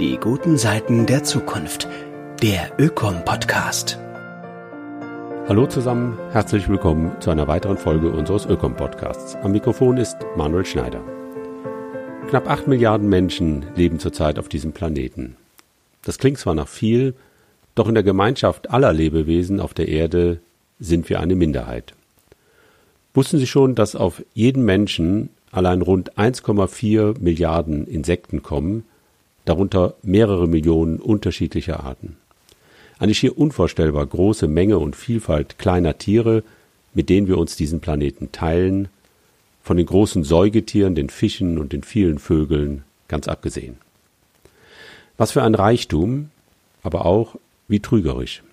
Die guten Seiten der Zukunft. Der Ökom-Podcast. Hallo zusammen, herzlich willkommen zu einer weiteren Folge unseres Ökom-Podcasts. Am Mikrofon ist Manuel Schneider. Knapp acht Milliarden Menschen leben zurzeit auf diesem Planeten. Das klingt zwar nach viel, doch in der Gemeinschaft aller Lebewesen auf der Erde sind wir eine Minderheit. Wussten Sie schon, dass auf jeden Menschen allein rund 1,4 Milliarden Insekten kommen, darunter mehrere Millionen unterschiedlicher Arten. Eine schier unvorstellbar große Menge und Vielfalt kleiner Tiere, mit denen wir uns diesen Planeten teilen, von den großen Säugetieren, den Fischen und den vielen Vögeln ganz abgesehen. Was für ein Reichtum, aber auch wie trügerisch.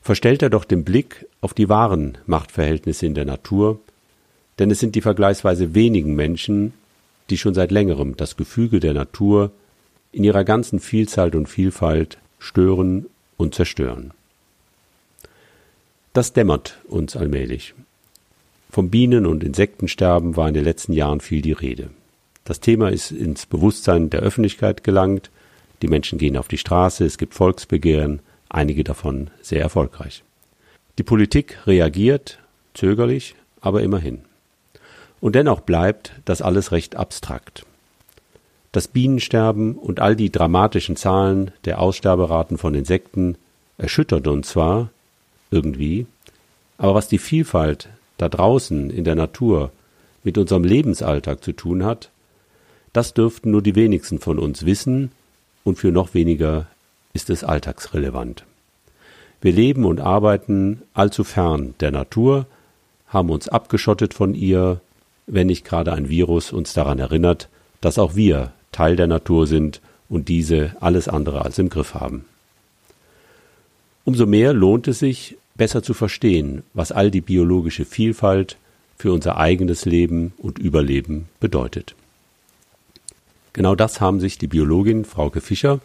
Verstellt er doch den Blick auf die wahren Machtverhältnisse in der Natur, denn es sind die vergleichsweise wenigen Menschen, die schon seit längerem das Gefüge der Natur in ihrer ganzen Vielzahl und Vielfalt stören und zerstören. Das dämmert uns allmählich. Vom Bienen- und Insektensterben war in den letzten Jahren viel die Rede. Das Thema ist ins Bewusstsein der Öffentlichkeit gelangt, die Menschen gehen auf die Straße, es gibt Volksbegehren, einige davon sehr erfolgreich. Die Politik reagiert, zögerlich, aber immerhin. Und dennoch bleibt das alles recht abstrakt. Das Bienensterben und all die dramatischen Zahlen der Aussterberaten von Insekten erschüttert uns zwar irgendwie, aber was die Vielfalt da draußen in der Natur mit unserem Lebensalltag zu tun hat, das dürften nur die wenigsten von uns wissen und für noch weniger ist es alltagsrelevant. Wir leben und arbeiten allzu fern der Natur, haben uns abgeschottet von ihr, wenn nicht gerade ein Virus uns daran erinnert, dass auch wir Teil der Natur sind und diese alles andere als im Griff haben. Umso mehr lohnt es sich, besser zu verstehen, was all die biologische Vielfalt für unser eigenes Leben und Überleben bedeutet. Genau das haben sich die Biologin Frauke Fischer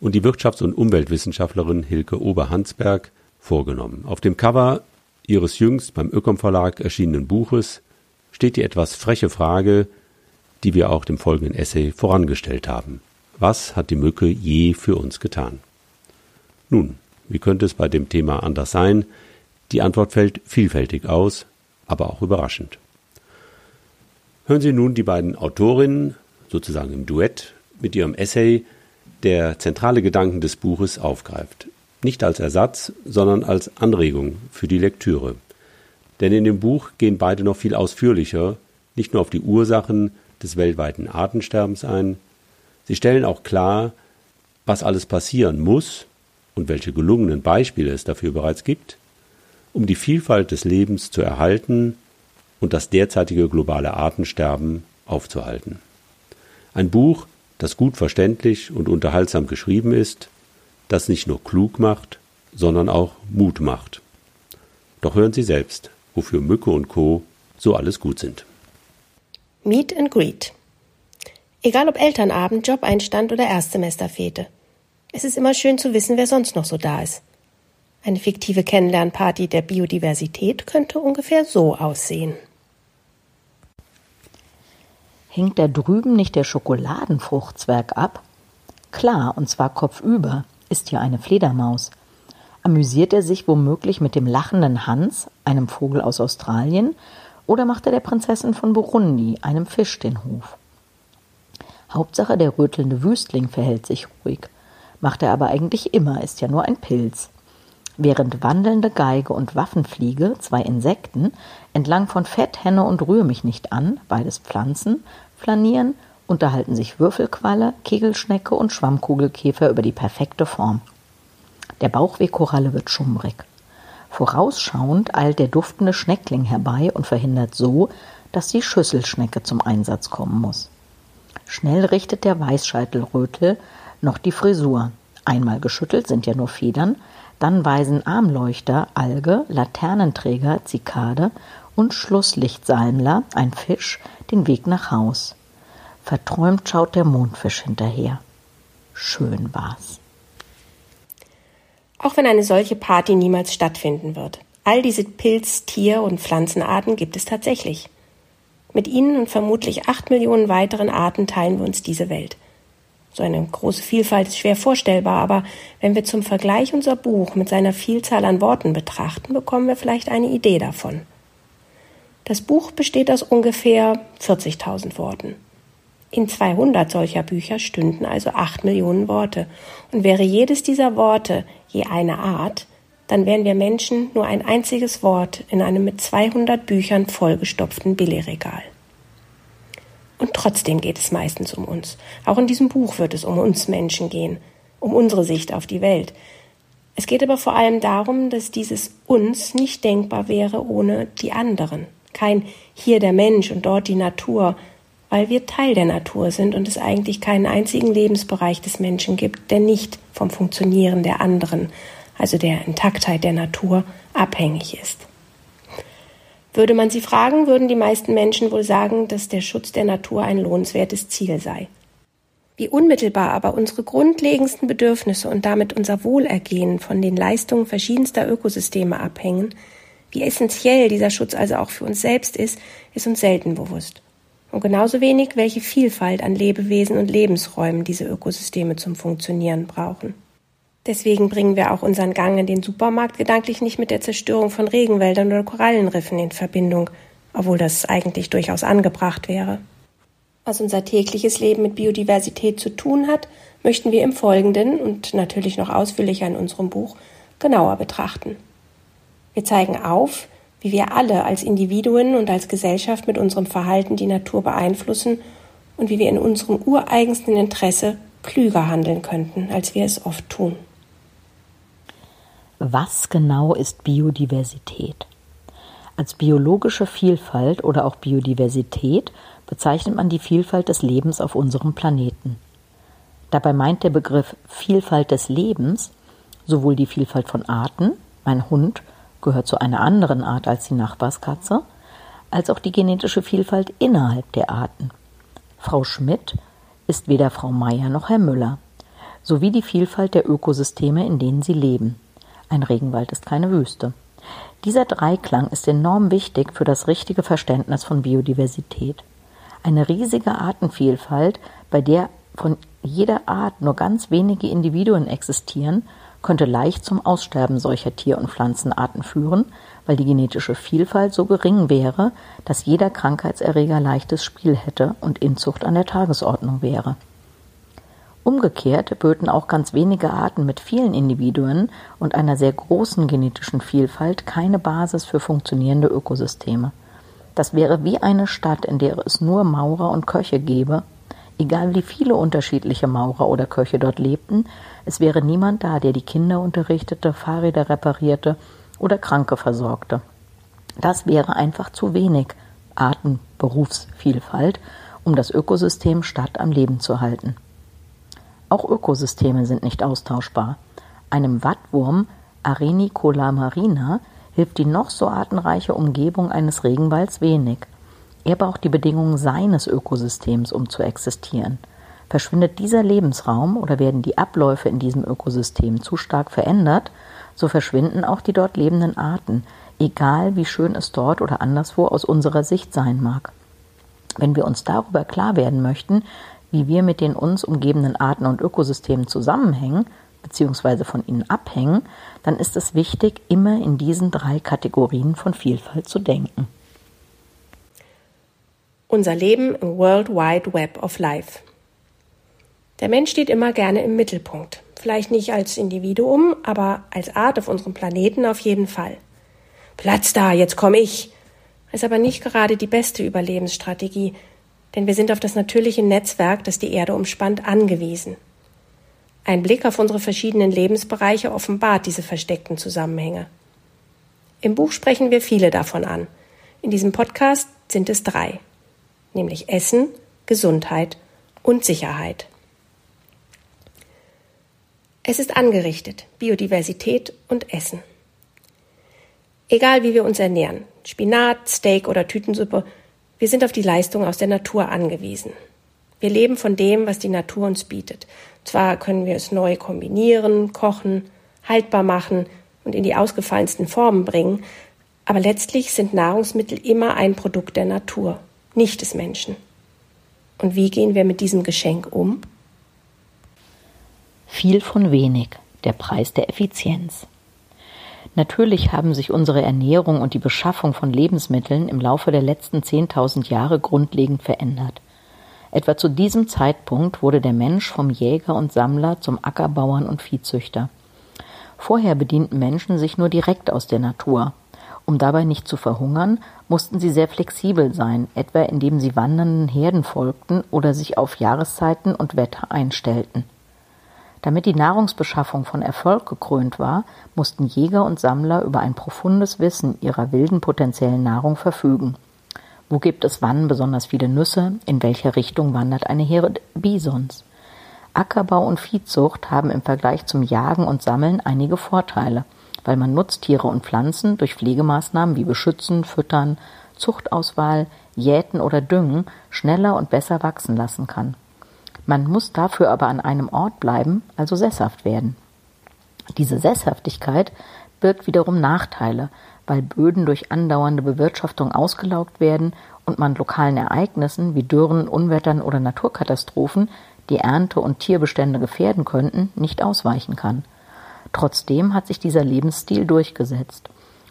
und die Wirtschafts- und Umweltwissenschaftlerin Hilke Oberhansberg vorgenommen. Auf dem Cover ihres jüngst beim Ökom Verlag erschienenen Buches steht die etwas freche Frage, die wir auch dem folgenden Essay vorangestellt haben. Was hat die Mücke je für uns getan? Nun, wie könnte es bei dem Thema anders sein? Die Antwort fällt vielfältig aus, aber auch überraschend. Hören Sie nun die beiden Autorinnen, sozusagen im Duett, mit ihrem Essay, der zentrale Gedanken des Buches aufgreift. Nicht als Ersatz, sondern als Anregung für die Lektüre. Denn in dem Buch gehen beide noch viel ausführlicher nicht nur auf die Ursachen des weltweiten Artensterbens ein, sie stellen auch klar, was alles passieren muss und welche gelungenen Beispiele es dafür bereits gibt, um die Vielfalt des Lebens zu erhalten und das derzeitige globale Artensterben aufzuhalten. Ein Buch, das gut verständlich und unterhaltsam geschrieben ist, das nicht nur klug macht, sondern auch Mut macht. Doch hören Sie selbst, wofür Mücke und Co. so alles gut sind. Meet and Greet. Egal ob Elternabend, Jobeinstand oder Erstsemesterfete. Es ist immer schön zu wissen, wer sonst noch so da ist. Eine fiktive Kennenlernparty der Biodiversität könnte ungefähr so aussehen. Hängt da drüben nicht der Schokoladenfruchtzwerg ab? Klar, und zwar kopfüber, ist ja eine Fledermaus. Amüsiert er sich womöglich mit dem lachenden Hans, einem Vogel aus Australien, oder macht er der Prinzessin von Burundi, einem Fisch, den Hof? Hauptsache, der rötelnde Wüstling verhält sich ruhig. Macht er aber eigentlich immer, ist ja nur ein Pilz. Während wandelnde Geige und Waffenfliege, zwei Insekten, entlang von Fett, Henne und Rühr mich nicht an, beides Pflanzen, flanieren, unterhalten sich Würfelqualle, Kegelschnecke und Schwammkugelkäfer über die perfekte Form. Der Bauchwehkoralle wird schummrig. Vorausschauend eilt der duftende Schneckling herbei und verhindert so, dass die Schüsselschnecke zum Einsatz kommen muss. Schnell richtet der Weißscheitelrötel noch die Frisur. Einmal geschüttelt sind ja nur Federn, dann weisen Armleuchter, Alge, Laternenträger, Zikade und Schlusslichtsalmler, ein Fisch, den Weg nach Haus. Verträumt schaut der Mondfisch hinterher. Schön war's. Auch wenn eine solche Party niemals stattfinden wird. All diese Pilz-, Tier- und Pflanzenarten gibt es tatsächlich. Mit ihnen und vermutlich acht Millionen weiteren Arten teilen wir uns diese Welt. So eine große Vielfalt ist schwer vorstellbar, aber wenn wir zum Vergleich unser Buch mit seiner Vielzahl an Worten betrachten, bekommen wir vielleicht eine Idee davon. Das Buch besteht aus ungefähr 40.000 Worten. In 200 solcher Bücher stünden also 8 Millionen Worte. Und wäre jedes dieser Worte je eine Art, dann wären wir Menschen nur ein einziges Wort in einem mit 200 Büchern vollgestopften Billigregal. Und trotzdem geht es meistens um uns. Auch in diesem Buch wird es um uns Menschen gehen, um unsere Sicht auf die Welt. Es geht aber vor allem darum, dass dieses uns nicht denkbar wäre ohne die anderen kein hier der Mensch und dort die Natur, weil wir Teil der Natur sind und es eigentlich keinen einzigen Lebensbereich des Menschen gibt, der nicht vom Funktionieren der anderen, also der Intaktheit der Natur, abhängig ist. Würde man sie fragen, würden die meisten Menschen wohl sagen, dass der Schutz der Natur ein lohnenswertes Ziel sei. Wie unmittelbar aber unsere grundlegendsten Bedürfnisse und damit unser Wohlergehen von den Leistungen verschiedenster Ökosysteme abhängen, wie essentiell dieser Schutz also auch für uns selbst ist, ist uns selten bewusst. Und genauso wenig, welche Vielfalt an Lebewesen und Lebensräumen diese Ökosysteme zum Funktionieren brauchen. Deswegen bringen wir auch unseren Gang in den Supermarkt gedanklich nicht mit der Zerstörung von Regenwäldern oder Korallenriffen in Verbindung, obwohl das eigentlich durchaus angebracht wäre. Was unser tägliches Leben mit Biodiversität zu tun hat, möchten wir im Folgenden und natürlich noch ausführlicher in unserem Buch genauer betrachten. Wir zeigen auf, wie wir alle als Individuen und als Gesellschaft mit unserem Verhalten die Natur beeinflussen und wie wir in unserem ureigensten Interesse klüger handeln könnten, als wir es oft tun. Was genau ist Biodiversität? Als biologische Vielfalt oder auch Biodiversität bezeichnet man die Vielfalt des Lebens auf unserem Planeten. Dabei meint der Begriff Vielfalt des Lebens sowohl die Vielfalt von Arten, mein Hund gehört zu einer anderen Art als die Nachbarskatze, als auch die genetische Vielfalt innerhalb der Arten. Frau Schmidt ist weder Frau Meier noch Herr Müller, sowie die Vielfalt der Ökosysteme, in denen sie leben. Ein Regenwald ist keine Wüste. Dieser Dreiklang ist enorm wichtig für das richtige Verständnis von Biodiversität. Eine riesige Artenvielfalt, bei der von jeder Art nur ganz wenige Individuen existieren, könnte leicht zum Aussterben solcher Tier- und Pflanzenarten führen, weil die genetische Vielfalt so gering wäre, dass jeder Krankheitserreger leichtes Spiel hätte und Inzucht an der Tagesordnung wäre. Umgekehrt böten auch ganz wenige Arten mit vielen Individuen und einer sehr großen genetischen Vielfalt keine Basis für funktionierende Ökosysteme. Das wäre wie eine Stadt, in der es nur Maurer und Köche gäbe Egal wie viele unterschiedliche Maurer oder Köche dort lebten, es wäre niemand da, der die Kinder unterrichtete, Fahrräder reparierte oder Kranke versorgte. Das wäre einfach zu wenig Artenberufsvielfalt, um das Ökosystem Stadt am Leben zu halten. Auch Ökosysteme sind nicht austauschbar. Einem Wattwurm Arenicola marina hilft die noch so artenreiche Umgebung eines Regenwalds wenig – er braucht die Bedingungen seines Ökosystems, um zu existieren. Verschwindet dieser Lebensraum oder werden die Abläufe in diesem Ökosystem zu stark verändert, so verschwinden auch die dort lebenden Arten, egal wie schön es dort oder anderswo aus unserer Sicht sein mag. Wenn wir uns darüber klar werden möchten, wie wir mit den uns umgebenden Arten und Ökosystemen zusammenhängen bzw. von ihnen abhängen, dann ist es wichtig, immer in diesen drei Kategorien von Vielfalt zu denken. Unser Leben im World Wide Web of Life. Der Mensch steht immer gerne im Mittelpunkt. Vielleicht nicht als Individuum, aber als Art auf unserem Planeten auf jeden Fall. Platz da, jetzt komme ich. Ist aber nicht gerade die beste Überlebensstrategie, denn wir sind auf das natürliche Netzwerk, das die Erde umspannt, angewiesen. Ein Blick auf unsere verschiedenen Lebensbereiche offenbart diese versteckten Zusammenhänge. Im Buch sprechen wir viele davon an. In diesem Podcast sind es drei nämlich Essen, Gesundheit und Sicherheit. Es ist angerichtet, Biodiversität und Essen. Egal wie wir uns ernähren, Spinat, Steak oder Tütensuppe, wir sind auf die Leistung aus der Natur angewiesen. Wir leben von dem, was die Natur uns bietet. Zwar können wir es neu kombinieren, kochen, haltbar machen und in die ausgefallensten Formen bringen, aber letztlich sind Nahrungsmittel immer ein Produkt der Natur nicht des Menschen. Und wie gehen wir mit diesem Geschenk um? Viel von wenig, der Preis der Effizienz. Natürlich haben sich unsere Ernährung und die Beschaffung von Lebensmitteln im Laufe der letzten 10.000 Jahre grundlegend verändert. Etwa zu diesem Zeitpunkt wurde der Mensch vom Jäger und Sammler zum Ackerbauern und Viehzüchter. Vorher bedienten Menschen sich nur direkt aus der Natur. Um dabei nicht zu verhungern, mussten sie sehr flexibel sein, etwa indem sie wandernden Herden folgten oder sich auf Jahreszeiten und Wetter einstellten. Damit die Nahrungsbeschaffung von Erfolg gekrönt war, mussten Jäger und Sammler über ein profundes Wissen ihrer wilden potenziellen Nahrung verfügen. Wo gibt es wann besonders viele Nüsse? In welcher Richtung wandert eine Herde Bisons? Ackerbau und Viehzucht haben im Vergleich zum Jagen und Sammeln einige Vorteile, weil man Nutztiere und Pflanzen durch Pflegemaßnahmen wie Beschützen, Füttern, Zuchtauswahl, Jäten oder Düngen schneller und besser wachsen lassen kann. Man muss dafür aber an einem Ort bleiben, also sesshaft werden. Diese Sesshaftigkeit birgt wiederum Nachteile, weil Böden durch andauernde Bewirtschaftung ausgelaugt werden und man lokalen Ereignissen wie Dürren, Unwettern oder Naturkatastrophen, die Ernte und Tierbestände gefährden könnten, nicht ausweichen kann. Trotzdem hat sich dieser Lebensstil durchgesetzt.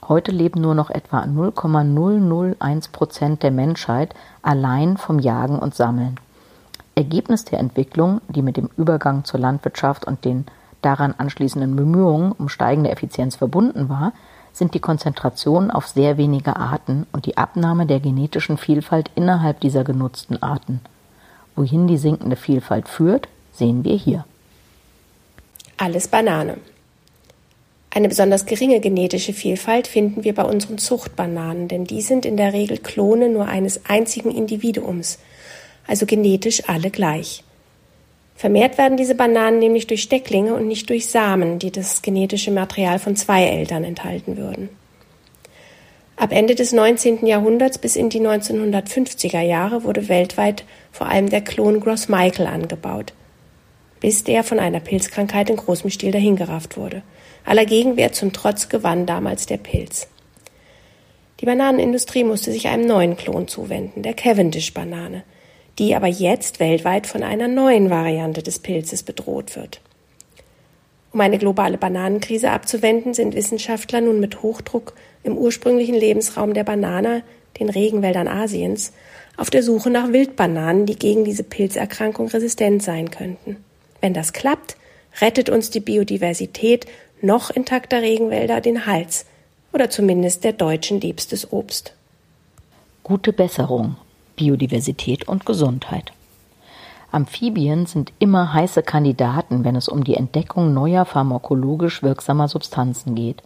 Heute leben nur noch etwa 0,001 Prozent der Menschheit allein vom Jagen und Sammeln. Ergebnis der Entwicklung, die mit dem Übergang zur Landwirtschaft und den daran anschließenden Bemühungen um steigende Effizienz verbunden war, sind die Konzentration auf sehr wenige Arten und die Abnahme der genetischen Vielfalt innerhalb dieser genutzten Arten. Wohin die sinkende Vielfalt führt, sehen wir hier. Alles Banane. Eine besonders geringe genetische Vielfalt finden wir bei unseren Zuchtbananen, denn die sind in der Regel Klone nur eines einzigen Individuums – also genetisch alle gleich. Vermehrt werden diese Bananen nämlich durch Stecklinge und nicht durch Samen, die das genetische Material von zwei Eltern enthalten würden. Ab Ende des 19. Jahrhunderts bis in die 1950er Jahre wurde weltweit vor allem der Klon Gross Michael angebaut, bis der von einer Pilzkrankheit in großem Stil dahingerafft wurde. Aller Gegenwehr zum Trotz gewann damals der Pilz. Die Bananenindustrie musste sich einem neuen Klon zuwenden, der Cavendish-Banane – die aber jetzt weltweit von einer neuen Variante des Pilzes bedroht wird. Um eine globale Bananenkrise abzuwenden, sind Wissenschaftler nun mit Hochdruck im ursprünglichen Lebensraum der Banane, den Regenwäldern Asiens, auf der Suche nach Wildbananen, die gegen diese Pilzerkrankung resistent sein könnten. Wenn das klappt, rettet uns die Biodiversität noch intakter Regenwälder den Hals oder zumindest der deutschen liebstes Obst. Gute Besserung Biodiversität und Gesundheit. Amphibien sind immer heiße Kandidaten, wenn es um die Entdeckung neuer pharmakologisch wirksamer Substanzen geht.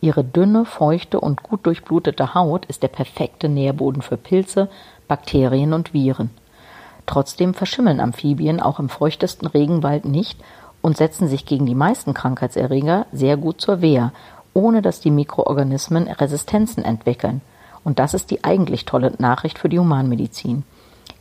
Ihre dünne, feuchte und gut durchblutete Haut ist der perfekte Nährboden für Pilze, Bakterien und Viren. Trotzdem verschimmeln Amphibien auch im feuchtesten Regenwald nicht und setzen sich gegen die meisten Krankheitserreger sehr gut zur Wehr, ohne dass die Mikroorganismen Resistenzen entwickeln. Und das ist die eigentlich tolle Nachricht für die Humanmedizin.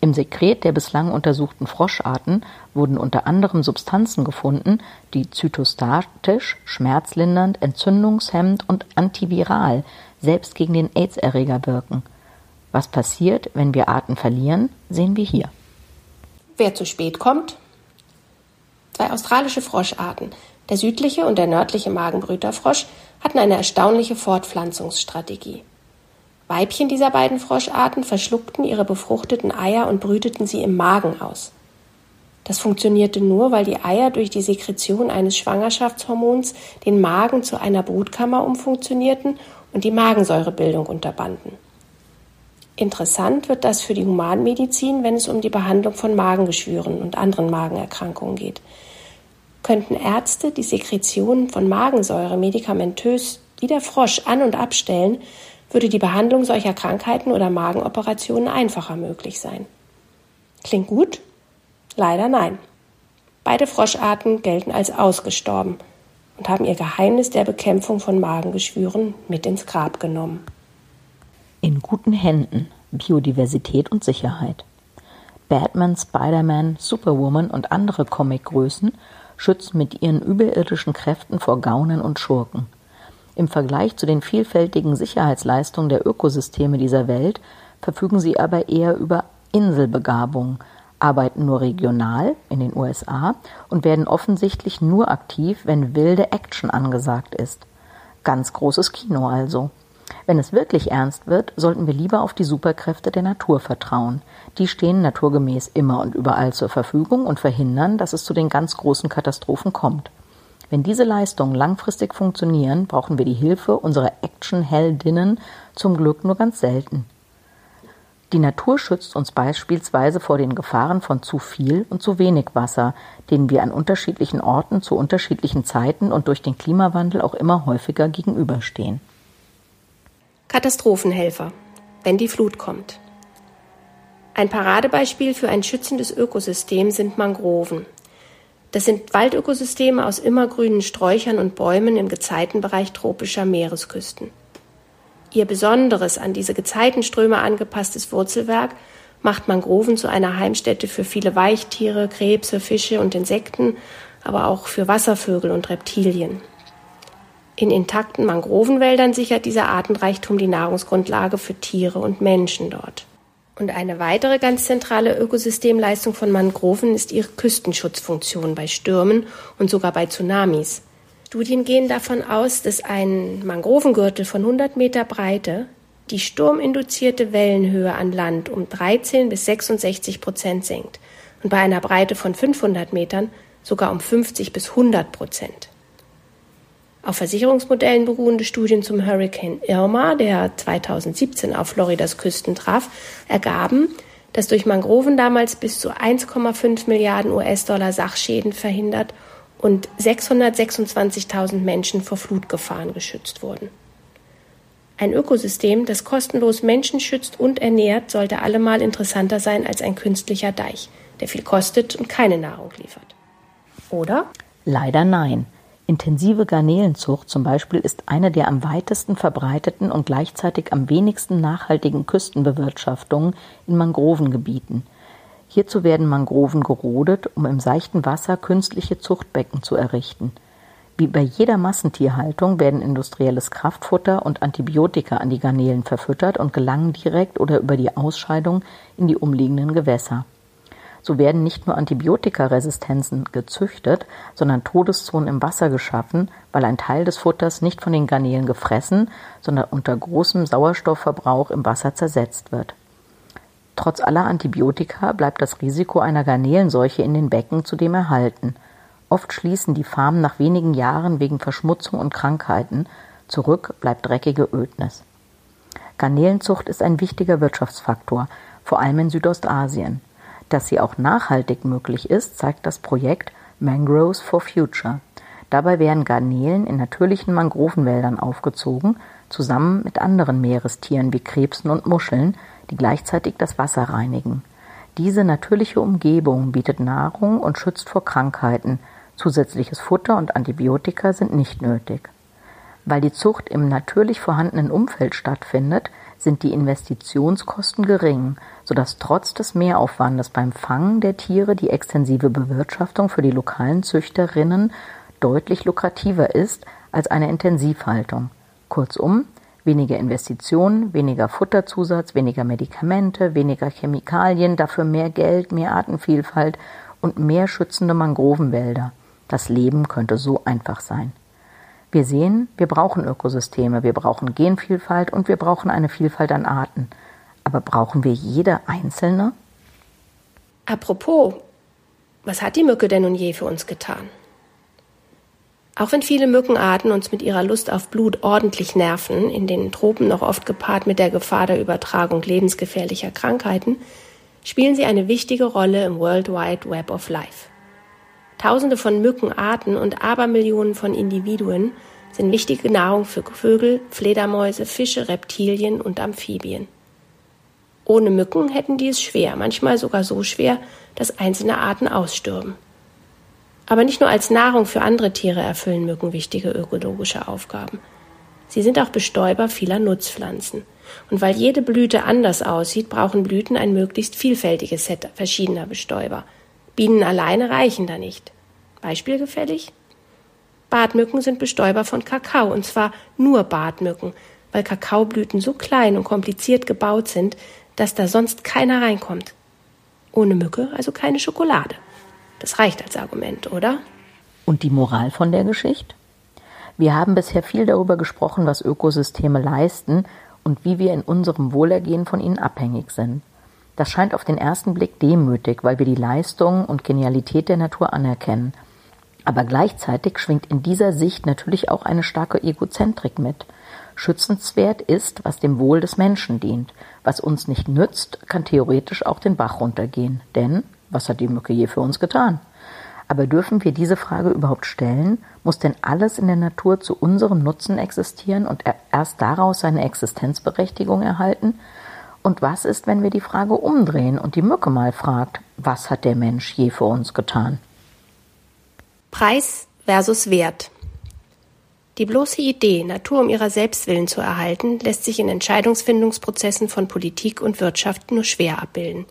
Im Sekret der bislang untersuchten Froscharten wurden unter anderem Substanzen gefunden, die zytostatisch, schmerzlindernd, entzündungshemmend und antiviral selbst gegen den AIDS-Erreger wirken. Was passiert, wenn wir Arten verlieren, sehen wir hier. Wer zu spät kommt? Zwei australische Froscharten, der südliche und der nördliche Magenbrüterfrosch, hatten eine erstaunliche Fortpflanzungsstrategie. Weibchen dieser beiden Froscharten verschluckten ihre befruchteten Eier und brüteten sie im Magen aus. Das funktionierte nur, weil die Eier durch die Sekretion eines Schwangerschaftshormons den Magen zu einer Brutkammer umfunktionierten und die Magensäurebildung unterbanden. Interessant wird das für die Humanmedizin, wenn es um die Behandlung von Magengeschwüren und anderen Magenerkrankungen geht. Könnten Ärzte die Sekretion von Magensäure medikamentös wie der Frosch an- und abstellen, würde die Behandlung solcher Krankheiten oder Magenoperationen einfacher möglich sein. Klingt gut? Leider nein. Beide Froscharten gelten als ausgestorben und haben ihr Geheimnis der Bekämpfung von Magengeschwüren mit ins Grab genommen. In guten Händen Biodiversität und Sicherheit. Batman, Spider-Man, Superwoman und andere Comicgrößen schützen mit ihren überirdischen Kräften vor Gaunern und Schurken. Im Vergleich zu den vielfältigen Sicherheitsleistungen der Ökosysteme dieser Welt verfügen sie aber eher über Inselbegabung, arbeiten nur regional in den USA und werden offensichtlich nur aktiv, wenn wilde Action angesagt ist. Ganz großes Kino also. Wenn es wirklich ernst wird, sollten wir lieber auf die Superkräfte der Natur vertrauen. Die stehen naturgemäß immer und überall zur Verfügung und verhindern, dass es zu den ganz großen Katastrophen kommt. Wenn diese Leistungen langfristig funktionieren, brauchen wir die Hilfe unserer Action-Heldinnen zum Glück nur ganz selten. Die Natur schützt uns beispielsweise vor den Gefahren von zu viel und zu wenig Wasser, denen wir an unterschiedlichen Orten zu unterschiedlichen Zeiten und durch den Klimawandel auch immer häufiger gegenüberstehen. Katastrophenhelfer, wenn die Flut kommt. Ein Paradebeispiel für ein schützendes Ökosystem sind Mangroven. Das sind Waldökosysteme aus immergrünen Sträuchern und Bäumen im Gezeitenbereich tropischer Meeresküsten. Ihr besonderes, an diese Gezeitenströme angepasstes Wurzelwerk macht Mangroven zu einer Heimstätte für viele Weichtiere, Krebse, Fische und Insekten, aber auch für Wasservögel und Reptilien. In intakten Mangrovenwäldern sichert dieser Artenreichtum die Nahrungsgrundlage für Tiere und Menschen dort. Und eine weitere ganz zentrale Ökosystemleistung von Mangroven ist ihre Küstenschutzfunktion bei Stürmen und sogar bei Tsunamis. Studien gehen davon aus, dass ein Mangrovengürtel von 100 Meter Breite die sturminduzierte Wellenhöhe an Land um 13 bis 66 Prozent senkt und bei einer Breite von 500 Metern sogar um 50 bis 100 Prozent. Auf Versicherungsmodellen beruhende Studien zum Hurricane Irma, der 2017 auf Floridas Küsten traf, ergaben, dass durch Mangroven damals bis zu 1,5 Milliarden US-Dollar Sachschäden verhindert und 626.000 Menschen vor Flutgefahren geschützt wurden. Ein Ökosystem, das kostenlos Menschen schützt und ernährt, sollte allemal interessanter sein als ein künstlicher Deich, der viel kostet und keine Nahrung liefert. Oder? Leider nein. Intensive Garnelenzucht zum Beispiel ist eine der am weitesten verbreiteten und gleichzeitig am wenigsten nachhaltigen Küstenbewirtschaftungen in Mangrovengebieten – Hierzu werden Mangroven gerodet, um im seichten Wasser künstliche Zuchtbecken zu errichten. Wie bei jeder Massentierhaltung werden industrielles Kraftfutter und Antibiotika an die Garnelen verfüttert und gelangen direkt oder über die Ausscheidung in die umliegenden Gewässer. So werden nicht nur Antibiotikaresistenzen gezüchtet, sondern Todeszonen im Wasser geschaffen, weil ein Teil des Futters nicht von den Garnelen gefressen, sondern unter großem Sauerstoffverbrauch im Wasser zersetzt wird. Trotz aller Antibiotika bleibt das Risiko einer Garnelenseuche in den Becken zudem erhalten. Oft schließen die Farmen nach wenigen Jahren wegen Verschmutzung und Krankheiten. Zurück bleibt dreckige Ödnis. Garnelenzucht ist ein wichtiger Wirtschaftsfaktor, vor allem in Südostasien. Dass sie auch nachhaltig möglich ist, zeigt das Projekt Mangroves for Future. Dabei werden Garnelen in natürlichen Mangrovenwäldern aufgezogen, zusammen mit anderen Meerestieren wie Krebsen und Muscheln, die gleichzeitig das Wasser reinigen. Diese natürliche Umgebung bietet Nahrung und schützt vor Krankheiten. Zusätzliches Futter und Antibiotika sind nicht nötig. Weil die Zucht im natürlich vorhandenen Umfeld stattfindet, sind die Investitionskosten gering, sodass trotz des Mehraufwandes beim Fangen der Tiere die extensive Bewirtschaftung für die lokalen Züchterinnen deutlich lukrativer ist als eine Intensivhaltung. Kurzum, Weniger Investitionen, weniger Futterzusatz, weniger Medikamente, weniger Chemikalien, dafür mehr Geld, mehr Artenvielfalt und mehr schützende Mangrovenwälder. Das Leben könnte so einfach sein. Wir sehen, wir brauchen Ökosysteme, wir brauchen Genvielfalt und wir brauchen eine Vielfalt an Arten. Aber brauchen wir jede einzelne? Apropos, was hat die Mücke denn nun je für uns getan? Auch wenn viele Mückenarten uns mit ihrer Lust auf Blut ordentlich nerven, in den Tropen noch oft gepaart mit der Gefahr der Übertragung lebensgefährlicher Krankheiten, spielen sie eine wichtige Rolle im World Wide Web of Life. Tausende von Mückenarten und Abermillionen von Individuen sind wichtige Nahrung für Vögel, Fledermäuse, Fische, Reptilien und Amphibien. Ohne Mücken hätten die es schwer, manchmal sogar so schwer, dass einzelne Arten ausstürben. Aber nicht nur als Nahrung für andere Tiere erfüllen Mücken wichtige ökologische Aufgaben. Sie sind auch Bestäuber vieler Nutzpflanzen. Und weil jede Blüte anders aussieht, brauchen Blüten ein möglichst vielfältiges Set verschiedener Bestäuber. Bienen alleine reichen da nicht. Beispielgefällig? Bartmücken sind Bestäuber von Kakao, und zwar nur Bartmücken, weil Kakaoblüten so klein und kompliziert gebaut sind, dass da sonst keiner reinkommt. Ohne Mücke also keine Schokolade. Das reicht als Argument, oder? Und die Moral von der Geschichte? Wir haben bisher viel darüber gesprochen, was Ökosysteme leisten und wie wir in unserem Wohlergehen von ihnen abhängig sind. Das scheint auf den ersten Blick demütig, weil wir die Leistung und Genialität der Natur anerkennen. Aber gleichzeitig schwingt in dieser Sicht natürlich auch eine starke Egozentrik mit. Schützenswert ist, was dem Wohl des Menschen dient. Was uns nicht nützt, kann theoretisch auch den Bach runtergehen. Denn was hat die Mücke je für uns getan? Aber dürfen wir diese Frage überhaupt stellen? Muss denn alles in der Natur zu unserem Nutzen existieren und erst daraus seine Existenzberechtigung erhalten? Und was ist, wenn wir die Frage umdrehen und die Mücke mal fragt, was hat der Mensch je für uns getan? Preis versus Wert. Die bloße Idee, Natur um ihrer Selbstwillen zu erhalten, lässt sich in Entscheidungsfindungsprozessen von Politik und Wirtschaft nur schwer abbilden.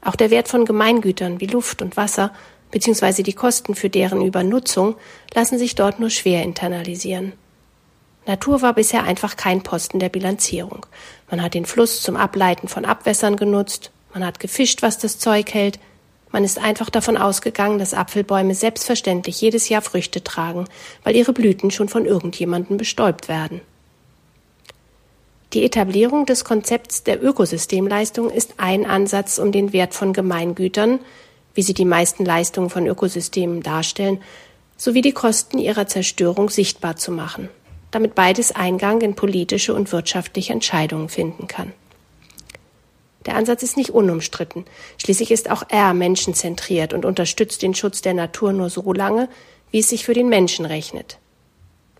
Auch der Wert von Gemeingütern wie Luft und Wasser bzw. die Kosten für deren Übernutzung lassen sich dort nur schwer internalisieren. Natur war bisher einfach kein Posten der Bilanzierung. Man hat den Fluss zum Ableiten von Abwässern genutzt, man hat gefischt, was das Zeug hält, man ist einfach davon ausgegangen, dass Apfelbäume selbstverständlich jedes Jahr Früchte tragen, weil ihre Blüten schon von irgendjemandem bestäubt werden. Die Etablierung des Konzepts der Ökosystemleistung ist ein Ansatz, um den Wert von Gemeingütern, wie sie die meisten Leistungen von Ökosystemen darstellen, sowie die Kosten ihrer Zerstörung sichtbar zu machen, damit beides Eingang in politische und wirtschaftliche Entscheidungen finden kann. Der Ansatz ist nicht unumstritten. Schließlich ist auch er menschenzentriert und unterstützt den Schutz der Natur nur so lange, wie es sich für den Menschen rechnet.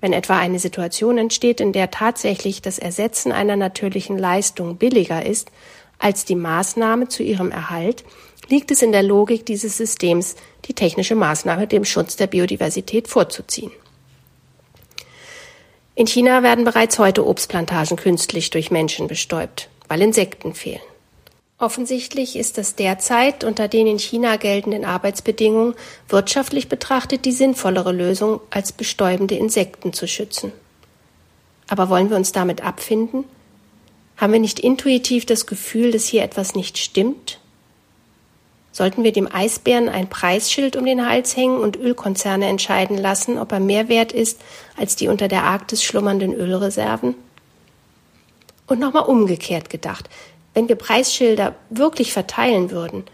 Wenn etwa eine Situation entsteht, in der tatsächlich das Ersetzen einer natürlichen Leistung billiger ist als die Maßnahme zu ihrem Erhalt, liegt es in der Logik dieses Systems, die technische Maßnahme dem Schutz der Biodiversität vorzuziehen. In China werden bereits heute Obstplantagen künstlich durch Menschen bestäubt, weil Insekten fehlen. Offensichtlich ist das derzeit unter den in China geltenden Arbeitsbedingungen wirtschaftlich betrachtet die sinnvollere Lösung, als bestäubende Insekten zu schützen. Aber wollen wir uns damit abfinden? Haben wir nicht intuitiv das Gefühl, dass hier etwas nicht stimmt? Sollten wir dem Eisbären ein Preisschild um den Hals hängen und Ölkonzerne entscheiden lassen, ob er mehr wert ist als die unter der Arktis schlummernden Ölreserven? Und nochmal umgekehrt gedacht, wenn wir Preisschilder wirklich verteilen würden,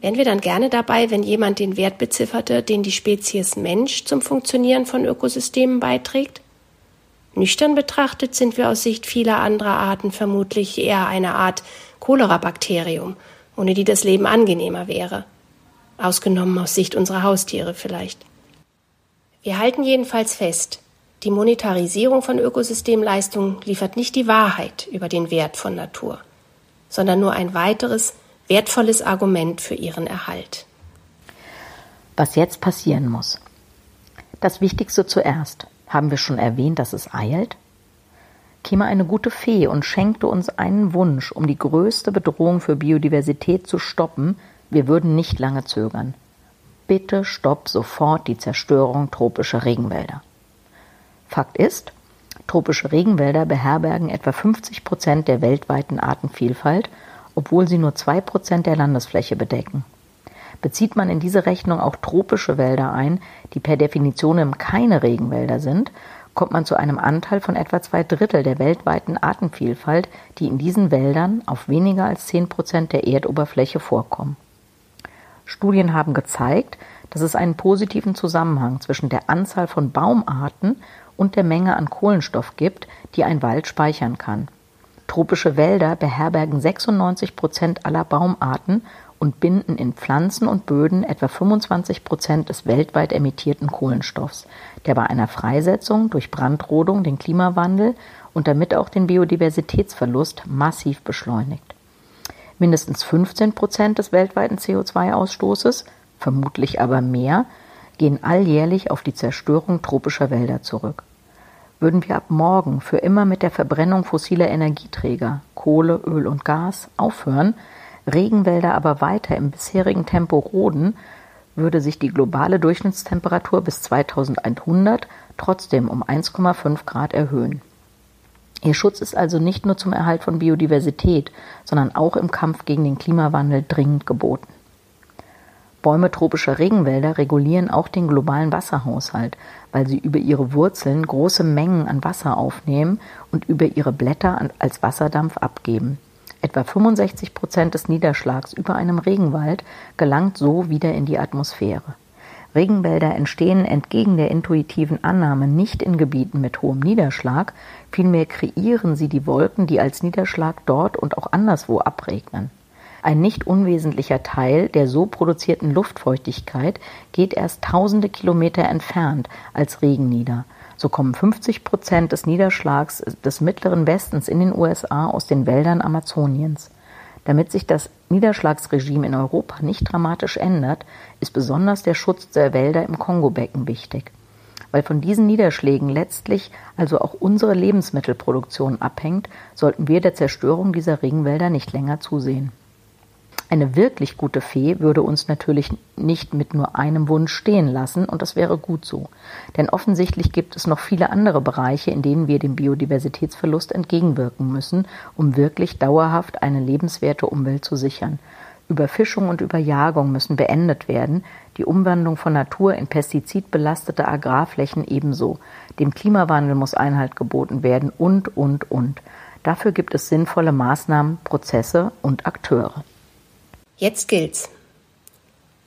wären wir dann gerne dabei, wenn jemand den Wert bezifferte, den die Spezies Mensch zum Funktionieren von Ökosystemen beiträgt? Nüchtern betrachtet sind wir aus Sicht vieler anderer Arten vermutlich eher eine Art Cholera-Bakterium ohne die das Leben angenehmer wäre. Ausgenommen aus Sicht unserer Haustiere vielleicht. Wir halten jedenfalls fest, die Monetarisierung von Ökosystemleistungen liefert nicht die Wahrheit über den Wert von Natur, sondern nur ein weiteres, wertvolles Argument für ihren Erhalt. Was jetzt passieren muss. Das Wichtigste zuerst. Haben wir schon erwähnt, dass es eilt? Käme eine gute Fee und schenkte uns einen Wunsch, um die größte Bedrohung für Biodiversität zu stoppen, wir würden nicht lange zögern. Bitte stopp sofort die Zerstörung tropischer Regenwälder. Fakt ist, tropische Regenwälder beherbergen etwa 50 Prozent der weltweiten Artenvielfalt, obwohl sie nur zwei Prozent der Landesfläche bedecken. Bezieht man in diese Rechnung auch tropische Wälder ein, die per Definition keine Regenwälder sind, kommt man zu einem Anteil von etwa zwei Drittel der weltweiten Artenvielfalt, die in diesen Wäldern auf weniger als zehn Prozent der Erdoberfläche vorkommen. Studien haben gezeigt, dass es einen positiven Zusammenhang zwischen der Anzahl von Baumarten und der Menge an Kohlenstoff gibt, die ein Wald speichern kann. Tropische Wälder beherbergen 96 Prozent aller Baumarten und binden in Pflanzen und Böden etwa 25 Prozent des weltweit emittierten Kohlenstoffs, der bei einer Freisetzung durch Brandrodung den Klimawandel und damit auch den Biodiversitätsverlust massiv beschleunigt. Mindestens 15 Prozent des weltweiten CO2-Ausstoßes, vermutlich aber mehr, gehen alljährlich auf die Zerstörung tropischer Wälder zurück. Würden wir ab morgen für immer mit der Verbrennung fossiler Energieträger, Kohle, Öl und Gas aufhören, Regenwälder aber weiter im bisherigen Tempo roden, würde sich die globale Durchschnittstemperatur bis 2100 trotzdem um 1,5 Grad erhöhen. Ihr Schutz ist also nicht nur zum Erhalt von Biodiversität, sondern auch im Kampf gegen den Klimawandel dringend geboten. Bäume tropischer Regenwälder regulieren auch den globalen Wasserhaushalt, weil sie über ihre Wurzeln große Mengen an Wasser aufnehmen und über ihre Blätter als Wasserdampf abgeben. Etwa 65 Prozent des Niederschlags über einem Regenwald gelangt so wieder in die Atmosphäre. Regenwälder entstehen entgegen der intuitiven Annahme nicht in Gebieten mit hohem Niederschlag, vielmehr kreieren sie die Wolken, die als Niederschlag dort und auch anderswo abregnen. Ein nicht unwesentlicher Teil der so produzierten Luftfeuchtigkeit geht erst tausende Kilometer entfernt als Regen nieder. So kommen 50 Prozent des Niederschlags des mittleren Westens in den USA aus den Wäldern Amazoniens. Damit sich das Niederschlagsregime in Europa nicht dramatisch ändert, ist besonders der Schutz der Wälder im Kongobecken wichtig. Weil von diesen Niederschlägen letztlich also auch unsere Lebensmittelproduktion abhängt, sollten wir der Zerstörung dieser Regenwälder nicht länger zusehen. Eine wirklich gute Fee würde uns natürlich nicht mit nur einem Wunsch stehen lassen, und das wäre gut so. Denn offensichtlich gibt es noch viele andere Bereiche, in denen wir dem Biodiversitätsverlust entgegenwirken müssen, um wirklich dauerhaft eine lebenswerte Umwelt zu sichern. Überfischung und Überjagung müssen beendet werden, die Umwandlung von Natur in pestizidbelastete Agrarflächen ebenso. Dem Klimawandel muss Einhalt geboten werden und, und, und. Dafür gibt es sinnvolle Maßnahmen, Prozesse und Akteure. Jetzt gilt's.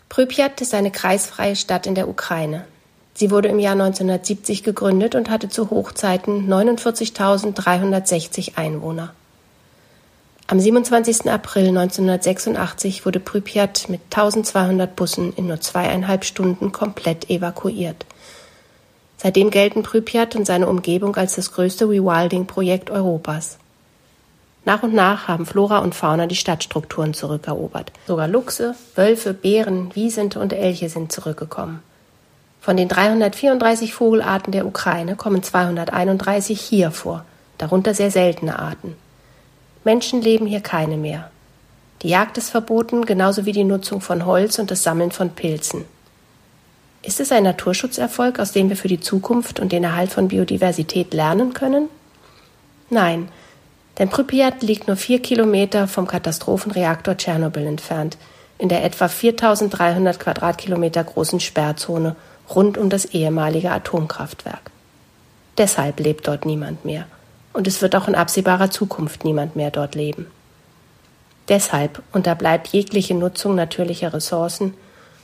Prypjat ist eine kreisfreie Stadt in der Ukraine. Sie wurde im Jahr 1970 gegründet und hatte zu Hochzeiten 49.360 Einwohner. Am 27. April 1986 wurde Prypjat mit 1200 Bussen in nur zweieinhalb Stunden komplett evakuiert. Seitdem gelten Prypjat und seine Umgebung als das größte Rewilding-Projekt Europas. Nach und nach haben Flora und Fauna die Stadtstrukturen zurückerobert. Sogar Luchse, Wölfe, Bären, Wiesente und Elche sind zurückgekommen. Von den 334 Vogelarten der Ukraine kommen 231 hier vor, darunter sehr seltene Arten. Menschen leben hier keine mehr. Die Jagd ist verboten, genauso wie die Nutzung von Holz und das Sammeln von Pilzen. Ist es ein Naturschutzerfolg, aus dem wir für die Zukunft und den Erhalt von Biodiversität lernen können? Nein, denn Pripyat liegt nur vier Kilometer vom Katastrophenreaktor Tschernobyl entfernt, in der etwa 4300 Quadratkilometer großen Sperrzone rund um das ehemalige Atomkraftwerk. Deshalb lebt dort niemand mehr. Und es wird auch in absehbarer Zukunft niemand mehr dort leben. Deshalb unterbleibt jegliche Nutzung natürlicher Ressourcen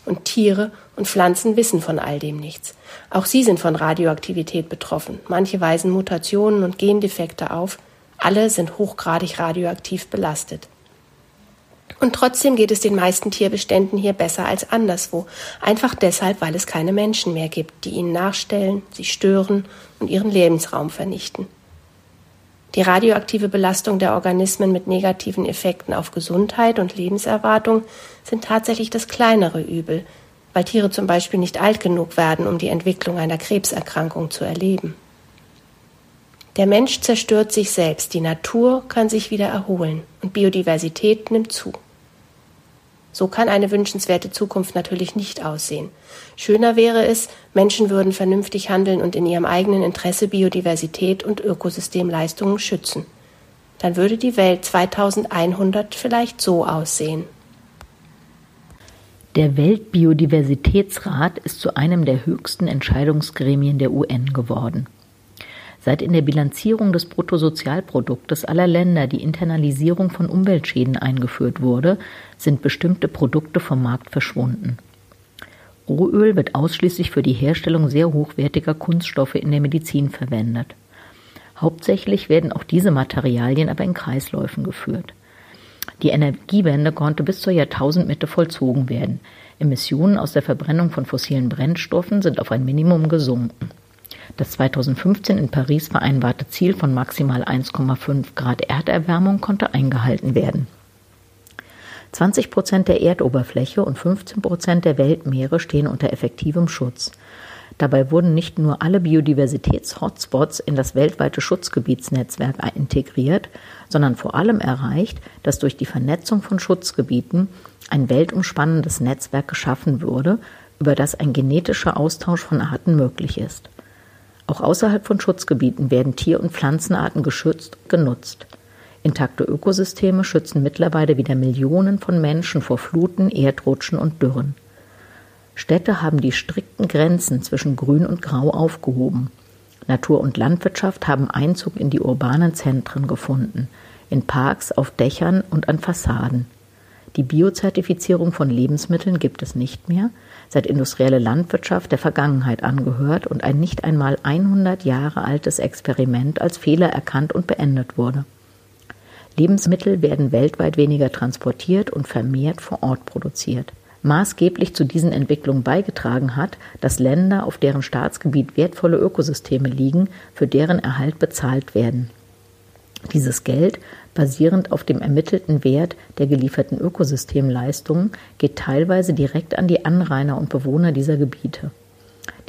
und Tiere und Pflanzen wissen von all dem nichts. Auch sie sind von Radioaktivität betroffen. Manche weisen Mutationen und Gendefekte auf, alle sind hochgradig radioaktiv belastet. Und trotzdem geht es den meisten Tierbeständen hier besser als anderswo, einfach deshalb, weil es keine Menschen mehr gibt, die ihnen nachstellen, sie stören und ihren Lebensraum vernichten. Die radioaktive Belastung der Organismen mit negativen Effekten auf Gesundheit und Lebenserwartung sind tatsächlich das kleinere Übel, weil Tiere zum Beispiel nicht alt genug werden, um die Entwicklung einer Krebserkrankung zu erleben. Der Mensch zerstört sich selbst, die Natur kann sich wieder erholen und Biodiversität nimmt zu. So kann eine wünschenswerte Zukunft natürlich nicht aussehen. Schöner wäre es, Menschen würden vernünftig handeln und in ihrem eigenen Interesse Biodiversität und Ökosystemleistungen schützen. Dann würde die Welt 2100 vielleicht so aussehen. Der Weltbiodiversitätsrat ist zu einem der höchsten Entscheidungsgremien der UN geworden. Seit in der Bilanzierung des Bruttosozialproduktes aller Länder die Internalisierung von Umweltschäden eingeführt wurde, sind bestimmte Produkte vom Markt verschwunden. Rohöl wird ausschließlich für die Herstellung sehr hochwertiger Kunststoffe in der Medizin verwendet. Hauptsächlich werden auch diese Materialien aber in Kreisläufen geführt. Die Energiewende konnte bis zur Jahrtausendmitte vollzogen werden. Emissionen aus der Verbrennung von fossilen Brennstoffen sind auf ein Minimum gesunken. Das 2015 in Paris vereinbarte Ziel von maximal 1,5 Grad Erderwärmung konnte eingehalten werden. 20 Prozent der Erdoberfläche und 15 Prozent der Weltmeere stehen unter effektivem Schutz. Dabei wurden nicht nur alle Biodiversitäts-Hotspots in das weltweite Schutzgebietsnetzwerk integriert, sondern vor allem erreicht, dass durch die Vernetzung von Schutzgebieten ein weltumspannendes Netzwerk geschaffen wurde, über das ein genetischer Austausch von Arten möglich ist. Auch außerhalb von Schutzgebieten werden Tier- und Pflanzenarten geschützt und genutzt. Intakte Ökosysteme schützen mittlerweile wieder Millionen von Menschen vor Fluten, Erdrutschen und Dürren. Städte haben die strikten Grenzen zwischen Grün und Grau aufgehoben. Natur und Landwirtschaft haben Einzug in die urbanen Zentren gefunden, in Parks, auf Dächern und an Fassaden. Die Biozertifizierung von Lebensmitteln gibt es nicht mehr, seit industrielle Landwirtschaft der Vergangenheit angehört und ein nicht einmal 100 Jahre altes Experiment als Fehler erkannt und beendet wurde. Lebensmittel werden weltweit weniger transportiert und vermehrt vor Ort produziert. Maßgeblich zu diesen Entwicklungen beigetragen hat, dass Länder, auf deren Staatsgebiet wertvolle Ökosysteme liegen, für deren Erhalt bezahlt werden. Dieses Geld, basierend auf dem ermittelten Wert der gelieferten Ökosystemleistungen, geht teilweise direkt an die Anrainer und Bewohner dieser Gebiete.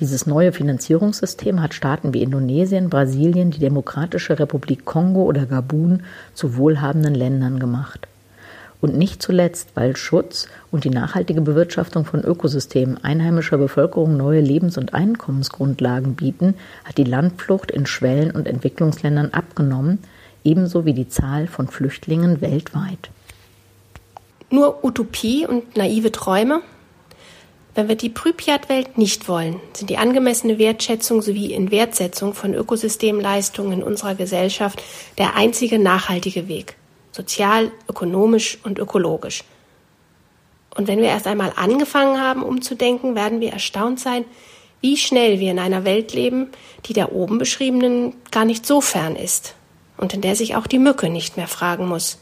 Dieses neue Finanzierungssystem hat Staaten wie Indonesien, Brasilien, die Demokratische Republik Kongo oder Gabun zu wohlhabenden Ländern gemacht. Und nicht zuletzt, weil Schutz und die nachhaltige Bewirtschaftung von Ökosystemen einheimischer Bevölkerung neue Lebens- und Einkommensgrundlagen bieten, hat die Landflucht in Schwellen- und Entwicklungsländern abgenommen, ebenso wie die Zahl von Flüchtlingen weltweit. Nur Utopie und naive Träume? Wenn wir die Pripyat-Welt nicht wollen, sind die angemessene Wertschätzung sowie Inwertsetzung von Ökosystemleistungen in unserer Gesellschaft der einzige nachhaltige Weg. Sozial, ökonomisch und ökologisch. Und wenn wir erst einmal angefangen haben, umzudenken, werden wir erstaunt sein, wie schnell wir in einer Welt leben, die der oben beschriebenen gar nicht so fern ist und in der sich auch die Mücke nicht mehr fragen muss,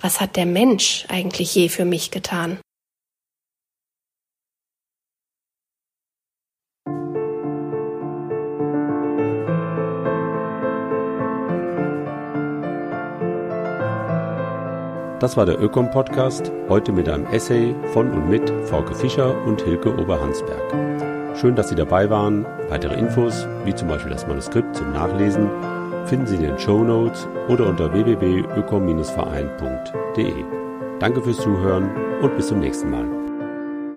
was hat der Mensch eigentlich je für mich getan? Das war der Ökom-Podcast, heute mit einem Essay von und mit Frauke Fischer und Hilke Oberhansberg. Schön, dass Sie dabei waren. Weitere Infos, wie zum Beispiel das Manuskript zum Nachlesen, finden Sie in den Show Notes oder unter www.ökom-verein.de. Danke fürs Zuhören und bis zum nächsten Mal.